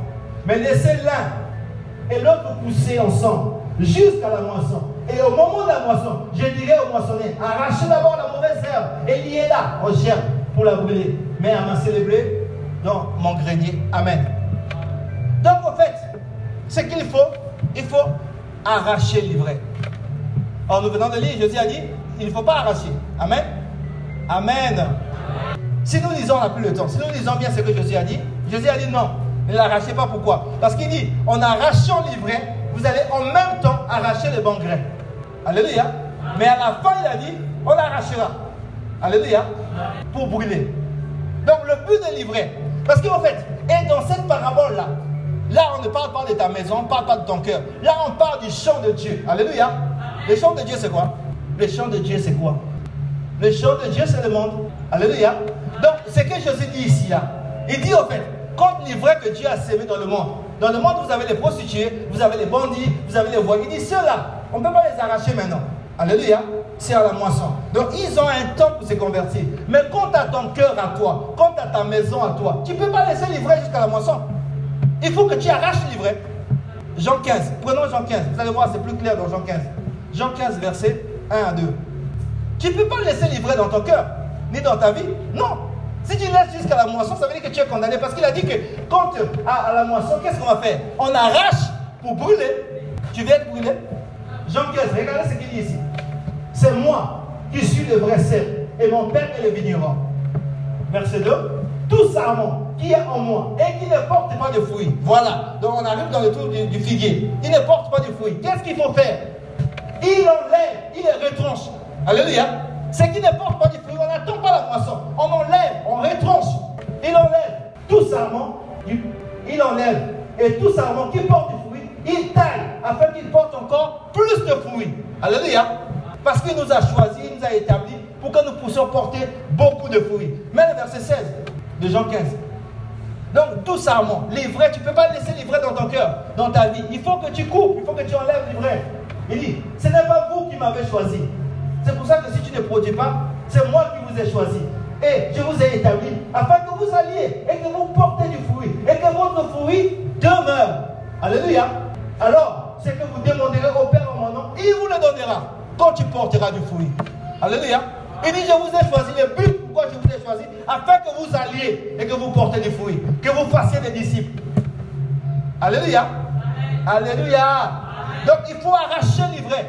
Mais laissez l'un et l'autre pousser ensemble jusqu'à la moisson. Et au moment de la moisson, je dirais au moissonnier, arrachez d'abord la mauvaise herbe et liez-la en germe pour la brûler. Mais amassez le blé dans mon grenier. Amen. Donc en fait, ce qu'il faut, il faut arracher l'ivraie. Or nous venons de lire, Jésus a dit, il ne faut pas arracher. Amen. Amen. Si nous lisons, on n'a plus le temps. Si nous lisons bien ce que Jésus a dit, Jésus a dit non, ne l'arrachez pas. Pourquoi? Parce qu'il dit, en arrachant l'ivraie, vous allez en même temps arracher les bons grains. Alléluia. Mais à la fin, il a dit, on l'arrachera. Alléluia. Pour brûler. Donc le but de livrer. Parce qu'en fait, et dans cette parabole-là, là on ne parle pas de ta maison, on ne parle pas de ton cœur. Là on parle du chant de Dieu. Alléluia. Le chant de Dieu c'est quoi? Le chant de Dieu c'est quoi? Le chant de Dieu c'est le monde. Alléluia. Donc ce que Jésus dit ici il dit en fait, quand l'ivraie que Dieu a sémé dans le monde, dans le monde vous avez les prostituées, vous avez les bandits, vous avez les voix. Il dit ceux-là, on ne peut pas les arracher maintenant. Alléluia. C'est à la moisson. Donc ils ont un temps pour se convertir. Mais quant à ton cœur à toi, quant à ta maison à toi, tu ne peux pas laisser livrer jusqu'à la moisson. Il faut que tu arraches livret. Jean 15. Prenons Jean 15. Vous allez voir, c'est plus clair dans Jean 15. Jean 15, verset 1 à 2. Tu ne peux pas laisser livrer dans ton cœur, ni dans ta vie. Non. Si tu laisses jusqu'à la moisson, ça veut dire que tu es condamné. Parce qu'il a dit que quand à, à la moisson, qu'est-ce qu'on va faire? On arrache pour brûler. Tu viens être brûlé? Jean 15, regardez ce qu'il dit ici. C'est moi qui suis le vrai sel et mon père est le vigneron. Verset 2. Tout sarment qui est en moi et qui ne porte pas de fruits. Voilà. Donc on arrive dans le tour du, figuier. Il ne porte pas de fruits. Qu'est-ce qu'il faut faire? Il enlève, il les retranche. Alléluia. Ce qui ne porte pas de fruits, on n'attend pas la moisson. On enlève, on retranche. Il enlève tout sarment, il enlève. Et tout sarment qui porte du fruit, il taille afin qu'il porte encore plus de fruits. Alléluia. Parce qu'il nous a choisis, il nous a établis pour que nous puissions porter beaucoup de fruits. Mais le verset 16 de Jean 15. Donc, tout ça, l'ivraie, tu ne peux pas laisser l'ivraie dans ton cœur, dans ta vie. Il faut que tu coupes, il faut que tu enlèves l'ivraie. Il dit, ce n'est pas vous qui m'avez choisi. C'est pour ça que si tu ne produis pas, c'est moi qui vous ai choisi. et je vous ai établi afin que vous alliez et que vous portez du fruit et que votre fruit demeure. Alléluia. Alors, c'est que vous demanderez au Père en mon nom, il vous le donnera quand tu porteras du fruit. Alléluia. Il dit, je vous ai choisi, le but pourquoi je vous ai choisi, afin que vous alliez et que vous portez du fruit, que vous fassiez des disciples. Alléluia. Alléluia. Donc il faut arracher l'ivraie.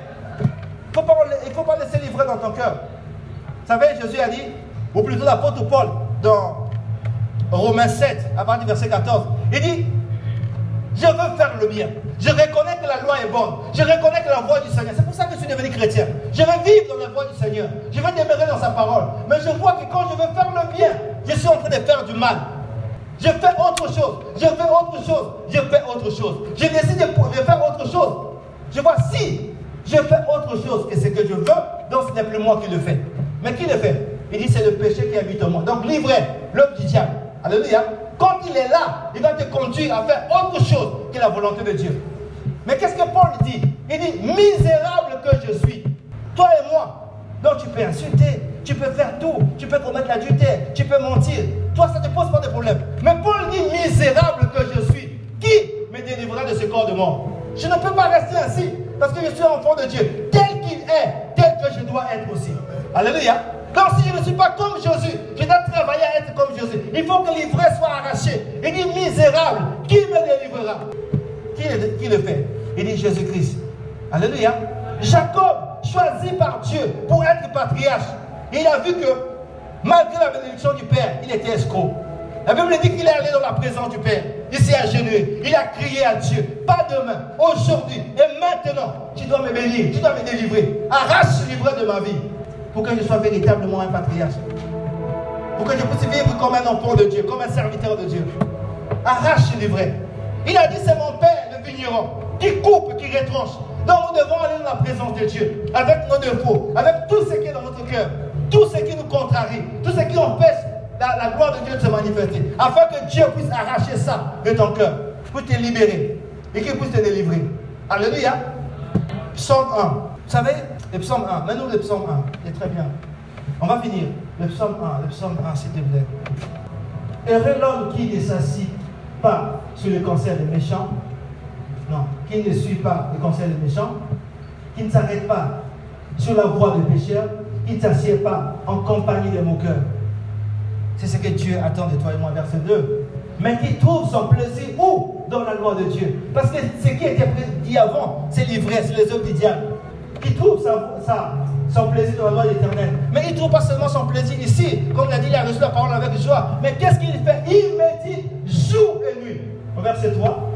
Il ne faut pas laisser l'ivraie dans ton cœur. Vous savez, Jésus a dit, ou plutôt l'apôtre Paul, dans Romains 7, à partir du verset 14, il dit, je veux faire le bien. Je reconnais que la loi est bonne. Je reconnais que la voix du Seigneur. C'est pour ça que je suis devenu chrétien. Je veux vivre dans la voie du Seigneur. Je veux demeurer dans sa parole. Mais je vois que quand je veux faire le bien, je suis en train de faire du mal. Je fais autre chose. Je fais autre chose. Je fais autre chose. Je décide de faire autre chose. Je vois si je fais autre chose que ce que je veux, donc ce n'est plus moi qui le fais. Mais qui le fait? Il dit c'est le péché qui habite en moi. Donc l'ivraie, l'homme du diable. Alléluia. Quand il est là, il va te conduire à faire autre chose que la volonté de Dieu. Mais qu'est-ce que Paul dit? Il dit misérable que je suis. Toi et moi. Donc tu peux insulter, tu peux faire tout, tu peux commettre l'adultère, tu peux mentir. Toi, ça ne te pose pas de problème. Mais Paul dit misérable que je suis. Qui me délivrera de ce corps de mort? Je ne peux pas rester ainsi parce que je suis enfant de Dieu. Tel qu'il est, tel que je dois être aussi. Alléluia. Donc si je ne suis pas comme Jésus, je dois travailler à être comme Jésus. Il faut que l'ivresse soit arrachée. Il dit misérable, qui me délivrera? Qui le, fait? Il dit Jésus-Christ. Alléluia. Jacob, choisi par Dieu pour être patriarche, il a vu que malgré la bénédiction du Père, il était escroc. La Bible dit qu'il est allé dans la présence du Père. Il s'est agenouillé. Il a crié à Dieu. Pas demain, aujourd'hui et maintenant. Tu dois me bénir. Tu dois me délivrer. Arrache le livret de ma vie pour que je sois véritablement un patriarche. Pour que je puisse vivre comme un enfant de Dieu, comme un serviteur de Dieu. Arrache le livret. Il a dit c'est mon Père, le vigneron, qui coupe, qui retranche. Donc nous devons aller dans la présence de Dieu, avec nos défauts, avec tout ce qui est dans notre cœur, tout ce qui nous contrarie, tout ce qui empêche la, la, gloire de Dieu de se manifester, afin que Dieu puisse arracher ça de ton cœur, pour te libérer et qu'il puisse te délivrer. Alléluia. Psaume 1. Vous savez, le psaume 1. Maintenant, le psaume 1. C'est très bien. On va finir. Le psaume 1. Le psaume 1, s'il te plaît. Heureux l'homme qui ne s'assit pas sur le conseil des méchants. Non. Qui ne suit pas le conseil des méchants. Qui ne s'arrête pas sur la voie des pécheurs. Qui ne s'assied pas en compagnie des moqueurs. C'est ce que Dieu attend de toi et moi, verset 2. Mais qui trouve son plaisir où? Dans la loi de Dieu. Parce que ce qui était dit avant, c'est l'ivresse, les hommes du diable qui trouve son plaisir dans la loi éternelle. Mais il ne trouve pas seulement son plaisir ici, comme l'a dit, il a reçu la parole avec joie. Mais qu'est-ce qu'il fait? Il médite jour et nuit. Verset 3.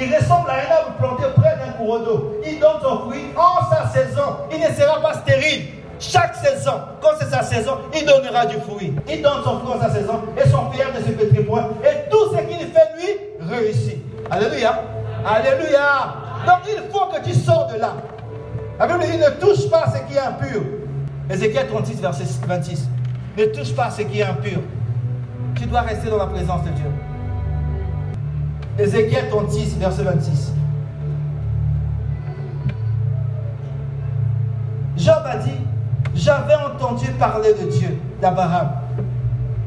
Il ressemble à un arbre planté près d'un courant d'eau. Il donne son fruit en sa saison. Il ne sera pas stérile. Chaque saison, quand c'est sa saison, il donnera du fruit. Il donne son fruit en sa saison et son pierre ne se pétrit point. Et tout ce qu'il fait, lui, réussit. Alléluia. Alléluia. Donc il faut que tu sors de là. La Bible dit ne touche pas ce qui est impur. Ézéchiel 36, verset 26. Ne touche pas ce qui est impur. Tu dois rester dans la présence de Dieu. Ézéchiel 36, verset 26. Job a dit, j'avais entendu parler de Dieu d'Abraham.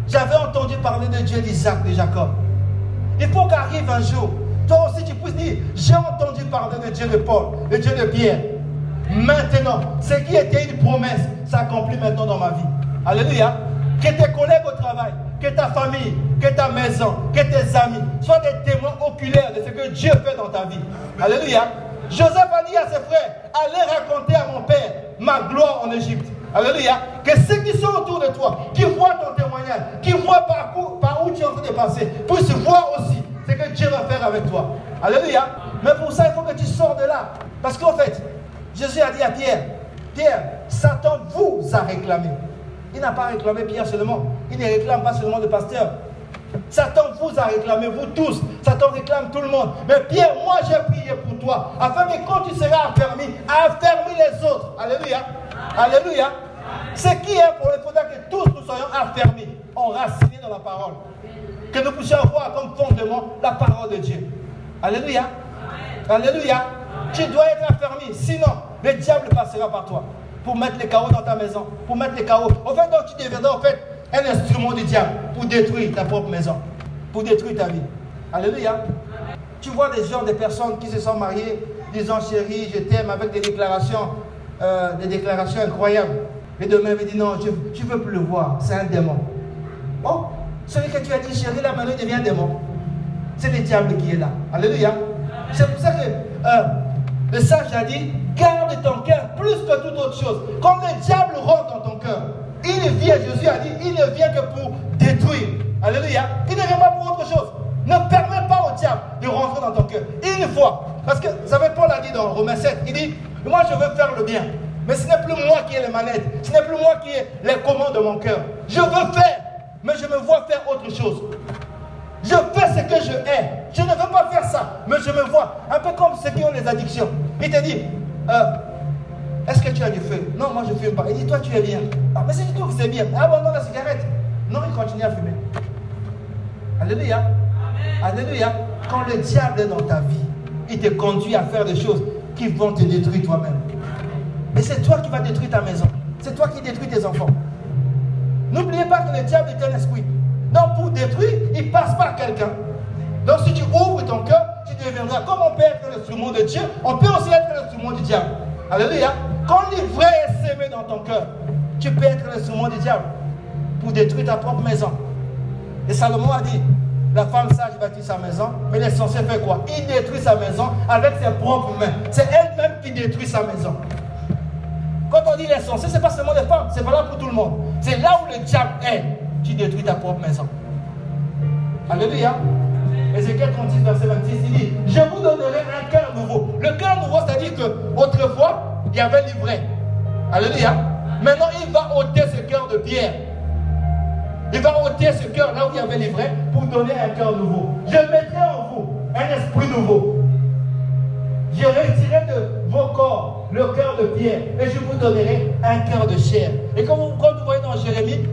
J'avais entendu parler de Dieu d'Isaac, de Jacob. Il faut qu'arrive un jour, toi aussi tu puisses dire, j'ai entendu parler de Dieu de Paul, de Dieu de Pierre, Maintenant, ce qui était une promesse s'accomplit maintenant dans ma vie. Alléluia. Que tes collègues au travail, que ta famille, que ta maison, que tes amis soient des témoins oculaires de ce que Dieu fait dans ta vie. Alléluia. Joseph a dit à ses frères, allez raconter à mon père ma gloire en Égypte. Alléluia. Que ceux qui sont autour de toi, qui voient ton témoignage, qui voient par où, par où tu es en train de passer, puissent voir aussi ce que Dieu va faire avec toi. Alléluia. Mais pour ça, il faut que tu sors de là. Parce qu'en fait, Jésus a dit à Pierre, Pierre, Satan vous a réclamé. Il n'a pas réclamé Pierre seulement. Il ne réclame pas seulement le pasteur. Satan vous a réclamé, vous tous. Satan réclame tout le monde. Mais Pierre, moi j'ai prié pour toi, afin que quand tu seras affermi, affermis les autres. Alléluia. Alléluia. Ce qui est pour le faudra que tous nous soyons affermis, enracinés dans la parole. Que nous puissions avoir comme fondement la parole de Dieu. Alléluia. Alléluia. Tu dois être affermi. Sinon, le diable passera par toi pour mettre les chaos dans ta maison, pour mettre les chaos. En fait, donc, tu deviendras en fait un esprit du diable pour détruire ta propre maison, pour détruire ta vie. Alléluia. Tu vois des gens, des personnes qui se sont mariées, disant chérie, je t'aime, avec des déclarations, euh, des déclarations incroyables. Et demain, il dit non, je ne veux plus le voir, c'est un démon. Oh, celui que tu as dit chérie, là maintenant devient un démon. C'est le diable qui est là. Alléluia. C'est pour ça que euh, le sage a dit, garde ton cœur plus que toute autre chose. Quand le diable rentre dans ton cœur, il vient, Jésus a dit, il ne vient que pour détruire. Alléluia. Il ne vient pas pour autre chose. Ne permets pas au diable de rentrer dans ton cœur. Une fois. Parce que, vous savez, Paul a dit dans Romains 7, il dit, moi je veux faire le bien. Mais ce n'est plus moi qui ai les manettes. Ce n'est plus moi qui ai les commandes de mon cœur. Je veux faire, mais je me vois faire autre chose. Je fais ce que je hais. Je ne veux pas faire ça, mais je me vois. Un peu comme ceux qui ont les addictions. Il te dit, euh, est-ce que tu as du feu? Non, moi je ne fume pas. Il dit, toi tu es bien. Ah, mais c'est du tout que c'est bien. Abandonne la cigarette. Non, il continue à fumer. Alléluia. Alléluia. Quand le diable est dans ta vie, il te conduit à faire des choses qui vont te détruire toi-même. Mais c'est toi qui vas détruire ta maison. C'est toi qui détruis tes enfants. N'oubliez pas que le diable est un esprit. Donc pour détruire, il passe par quelqu'un. Donc si tu ouvres ton cœur, tu deviendras comme on peut être l'instrument de Dieu, on peut aussi être l'instrument du diable. Alléluia. Quand l'ivraie est sémé dans ton cœur, tu peux être l'instrument du diable pour détruire ta propre maison. Et Salomon a dit, la femme sage bâtit sa maison, mais l'essentiel fait quoi? Il détruit sa maison avec ses propres mains. C'est elle-même qui détruit sa maison. Quand on dit l'essentiel, ce n'est pas seulement les femmes, c'est valable pour tout le monde. C'est là où le diable est, tu détruis ta propre maison. Alléluia. Ézéchiel 36, verset 26, il dit Je vous donnerai un cœur nouveau. Le cœur nouveau, c'est-à-dire qu'autrefois, il y avait l'ivraie. Alléluia. Maintenant, il va ôter ce cœur de pierre. Il va ôter ce cœur là où il y avait l'ivraie pour donner un cœur nouveau. Je mettrai en vous un esprit nouveau. Je retirerai de vos corps le cœur de pierre et je vous donnerai un cœur de chair. Et comme vous, vous voyez dans Jérémie,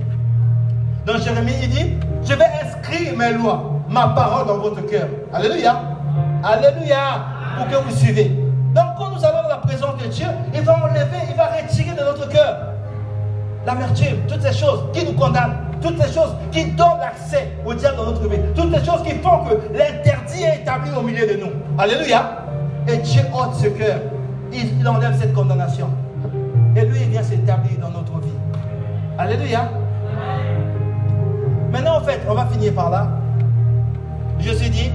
dans Jérémie, il dit Je vais inscrire mes lois, ma parole dans votre cœur. Alléluia. Alléluia. Pour que vous suivez. Donc, quand nous allons dans la présence de Dieu, il va enlever, il va retirer de notre cœur l'amertume, toutes ces choses qui nous condamnent, toutes ces choses qui donnent l'accès au diable dans notre vie, toutes ces choses qui font que l'interdit est établi au milieu de nous. Alléluia. Et Dieu ôte ce cœur. Il, il enlève cette condamnation. Et lui, il vient s'établir dans notre vie. Alléluia. Maintenant, en fait, on va finir par là. Jésus dit,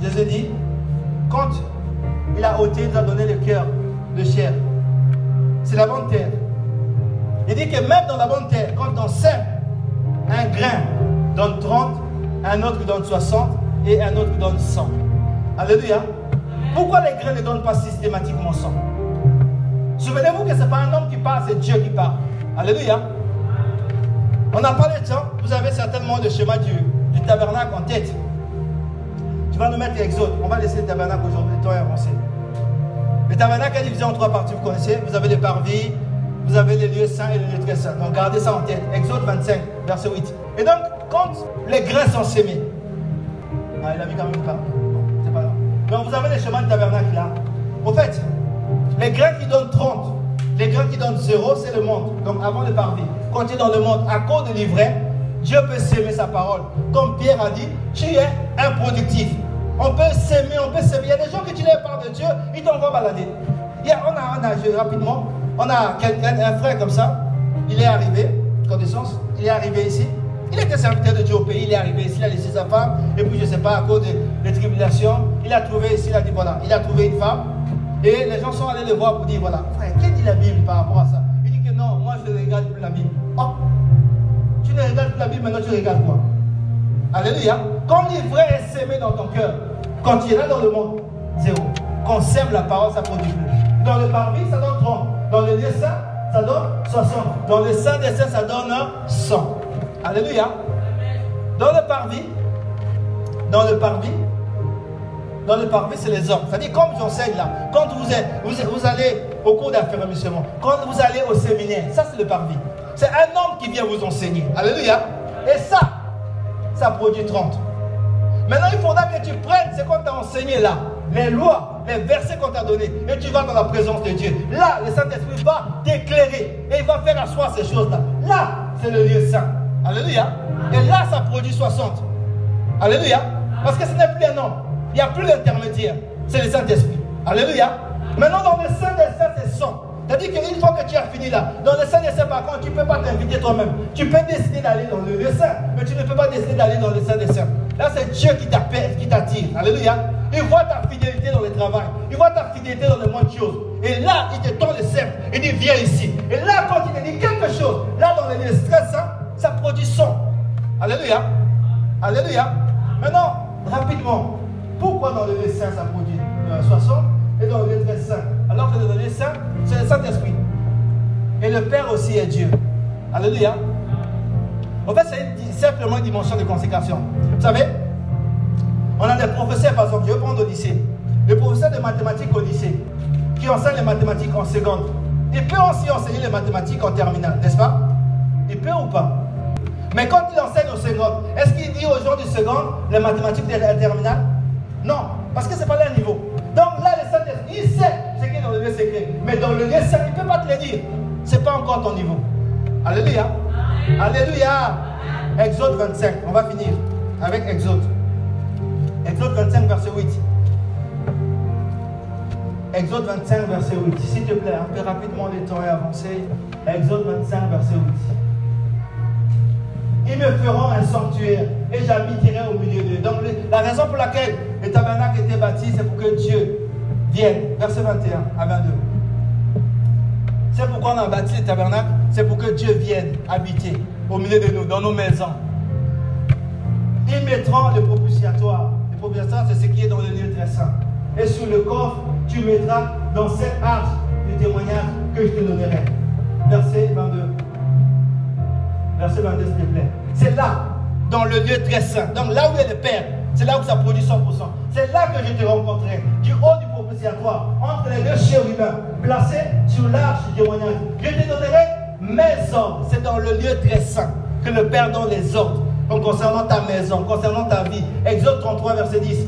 Jésus dit, quand il a ôté, il a donné le cœur de chair. C'est la bonne terre. Il dit que même dans la bonne terre, quand on sème, un grain donne 30, un autre donne 60 et un autre donne 100. Alléluia. Pourquoi les grains ne donnent pas systématiquement 100 Souvenez-vous que ce n'est pas un homme qui parle, c'est Dieu qui parle. Alléluia. On n'a pas le temps. Vous avez certainement le schéma du, tabernacle en tête. Tu vas nous mettre l'exode. On va laisser le tabernacle aujourd'hui, le temps est avancé. Le tabernacle est divisé en trois parties, vous connaissez. Vous avez les parvis, vous avez les lieux saints et les lieux très saints. Donc gardez ça en tête. Exode 25, verset 8. Et donc, quand les grains sont sémés, ah, il a mis quand même pas. C'est pas grave. Donc vous avez les chemins du tabernacle là. Au fait, les grains qui donnent 30, qui donnent 0, c'est le monde. Donc avant le parvis. Quand tu es dans le monde, à cause de l'ivraie, Dieu peut s'aimer sa parole. Comme Pierre a dit, tu es improductif. On peut s'aimer, on peut s'aimer. Il y a des gens que tu leur parles de Dieu, ils t'envoient balader. Hier, on a, on a rapidement, on a quelqu'un, un frère comme ça, il est arrivé, connaissance, il est arrivé ici. Il était serviteur de Dieu au pays, il est arrivé ici, il a laissé sa femme, et puis je ne sais pas, à cause des tribulations, il a trouvé ici, il a dit voilà, il a trouvé une femme, et les gens sont allés le voir pour dire voilà, frère, qu'est-ce que dit la Bible par rapport à ça? Il dit que non, moi je ne regarde plus la Bible. Oh, tu ne regardes plus la Bible, maintenant tu regardes quoi? Alléluia. Quand l'ivraie est sémé dans ton cœur, quand tu es là dans le monde, zéro. Quand sème la parole, ça produit plus. Dans le parvis, ça donne 30. Dans le saint, ça donne 60. Dans le saint des saints, ça donne 100. Alléluia. Dans le parvis, dans le parvis, dans le parvis, c'est les hommes. C'est-à-dire, comme j'enseigne là, quand vous, êtes, vous, allez au cours d'affermissement, quand vous allez au séminaire, ça c'est le parvis. C'est un homme qui vient vous enseigner. Alléluia. Et ça, ça produit 30. Maintenant, il faudra que tu prennes ce qu'on t'a enseigné là, les lois, les versets qu'on t'a donnés, et tu vas dans la présence de Dieu. Là, le Saint-Esprit va t'éclairer et il va faire asseoir ces choses-là. Là, c'est le lieu saint. Alléluia. Et là, ça produit 60. Alléluia. Parce que ce n'est plus un homme. Il n'y a plus d'intermédiaire. C'est le Saint-Esprit. Alléluia. Maintenant, dans le Saint des c'est 100. C'est-à-dire qu'une fois que tu as fini là, dans le Saint des par contre, tu ne peux pas t'inviter toi-même. Tu peux décider d'aller dans le lieu saint, mais tu ne peux pas décider d'aller dans le Saint des. Là, c'est Dieu qui t'appelle, qui t'attire. Alléluia. Il voit ta fidélité dans le travail. Il voit ta fidélité dans le moindres choses. Et là, il te tend le sceptre. Il dit, viens ici. Et là, quand il te dit quelque chose, là, dans le lieu stressant, ça produit son. Alléluia. Alléluia. Maintenant, rapidement, pourquoi dans le saint, ça produit 60 euh, et dans le très saint Alors que dans le saint, c'est le Saint-Esprit. Et le Père aussi est Dieu. Alléluia. En fait, c'est simplement une dimension de consécration. Vous savez, on a des professeurs, par exemple, je vais prendre au lycée. Le professeur de mathématiques au lycée, qui enseigne les mathématiques en seconde, il peut aussi enseigner les mathématiques en terminale, n'est-ce pas? Il peut ou pas? Mais quand il enseigne au seconde, est-ce qu'il dit aux gens du seconde les mathématiques de terminale Non, parce que ce n'est pas leur niveau. Donc là, le Saint-Esprit, il sait ce qui est dans le secret. Mais dans le lieu il ne peut pas te le dire. Ce n'est pas encore ton niveau. Alléluia. Alléluia. Exode 25. On va finir avec Exode. Exode 25, verset 8. Exode 25, verset 8. S'il te plaît, un peu rapidement, le temps est avancé. Exode 25, verset 8. Ils me feront un sanctuaire et j'habiterai au milieu d'eux. Donc, la raison pour laquelle le tabernacle était bâti, c'est pour que Dieu vienne. Verset 21 à 22. C'est pourquoi on a bâti le tabernacle, c'est pour que Dieu vienne habiter au milieu de nous, dans nos maisons. Ils mettront le propitiatoire. Le propitiatoire, c'est ce qui est dans le lieu très saint. Et sur le coffre, tu mettras dans cette arche du témoignage que je te donnerai. Verset 22. Verset 22, s'il te plaît. C'est là, dans le lieu très saint. Donc là où est le Père, c'est là où ça produit 100%. C'est là que je te rencontrerai. Du haut du propitiatoire, entre les deux chérubins, placés sur l'arche du témoignage. Je te donnerai mes ordres. C'est dans le lieu très saint que le Père donne les ordres concernant ta maison, concernant ta vie. Exode 33, verset 10.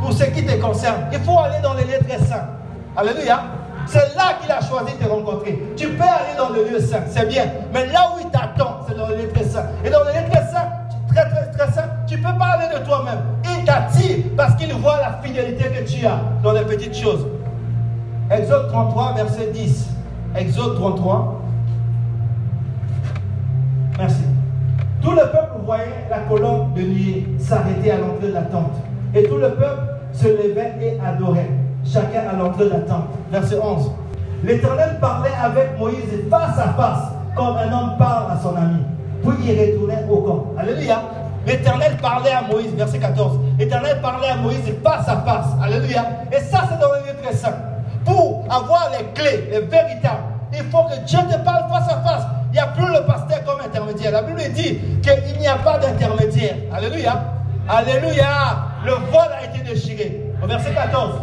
Pour ce qui te concerne, il faut aller dans les lieux très saints. Alléluia. C'est là qu'il a choisi de te rencontrer. Tu peux aller dans le lieu saint, c'est bien. Mais là où il t'attend, le lieu très. Et dans le lieu très saint, très très très saint, tu peux pas aller de toi-même. Il t'attire parce qu'il voit la fidélité que tu as dans les petites choses. Exode 33, verset 10. Exode 33. Merci. Tout le peuple voyait la colonne de nuée s'arrêter à l'entrée de la tente. Et tout le peuple se levait et adorait, chacun à l'entrée de la tente. Verset 11. L'Éternel parlait avec Moïse face à face, comme un homme parle à son ami. Puis il retournait au camp. Alléluia. L'Éternel parlait à Moïse, verset 14. L'Éternel parlait à Moïse face à face. Alléluia. Et ça, c'est dans le lieu très saint. Pour avoir les clés, les véritables, il faut que Dieu te parle face à face. Il n'y a plus le pasteur comme intermédiaire. La Bible dit qu'il n'y a pas d'intermédiaire. Alléluia. Alléluia. Le voile a été déchiré. Au verset 14.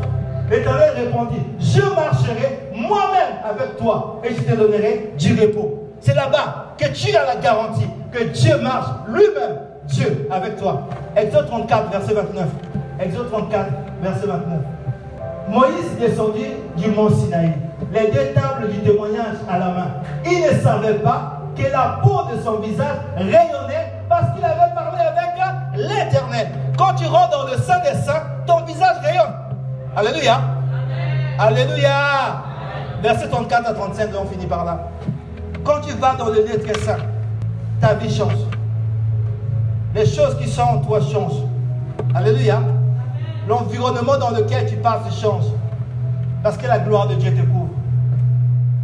L'Éternel répondit, je marcherai moi-même avec toi et je te donnerai du repos. C'est là-bas que tu as la garantie que Dieu marche lui-même, Dieu, avec toi. Exode 34, verset 29. Exode 34, verset 29. Moïse descendit du mont Sinaï, les deux tables du témoignage à la main. Il ne savait pas que la peau de son visage rayonnait parce qu'il avait parlé avec l'Éternel. Quand tu rentres dans le Saint des Saints, ton visage rayonne. Alléluia. Alléluia. Verset 34 à 35, on finit par là. Quand tu vas dans le lieu très saint, ta vie change. Les choses qui sont en toi changent. Alléluia. L'environnement dans lequel tu passes change. Parce que la gloire de Dieu te couvre.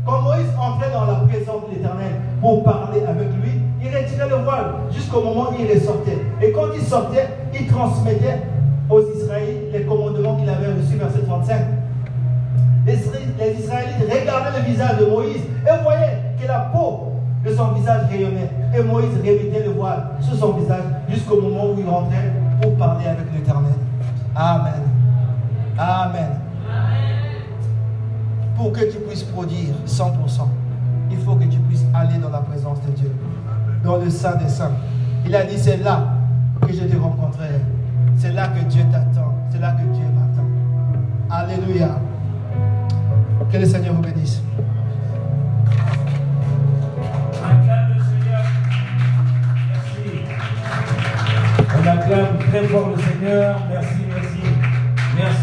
Quand Moïse entrait dans la présence de l'Éternel pour parler avec lui, il retirait le voile jusqu'au moment où il ressortait. Et quand il sortait, il transmettait aux Israélites les commandements qu'il avait reçus, verset 35. Les, Israélites regardaient le visage de Moïse et voyaient que la peau de son visage rayonnait. Et Moïse remettait le voile sur son visage jusqu'au moment où il rentrait pour parler avec l'Éternel. Amen. Amen. Pour que tu puisses produire 100%, il faut que tu puisses aller dans la présence de Dieu, dans le Saint des Saints. Il a dit, c'est là que je te rencontrerai. C'est là que Dieu t'attend. C'est là que Dieu m'attend. Alléluia. Que le Seigneur vous bénisse. On acclame très fort le Seigneur. Merci, merci.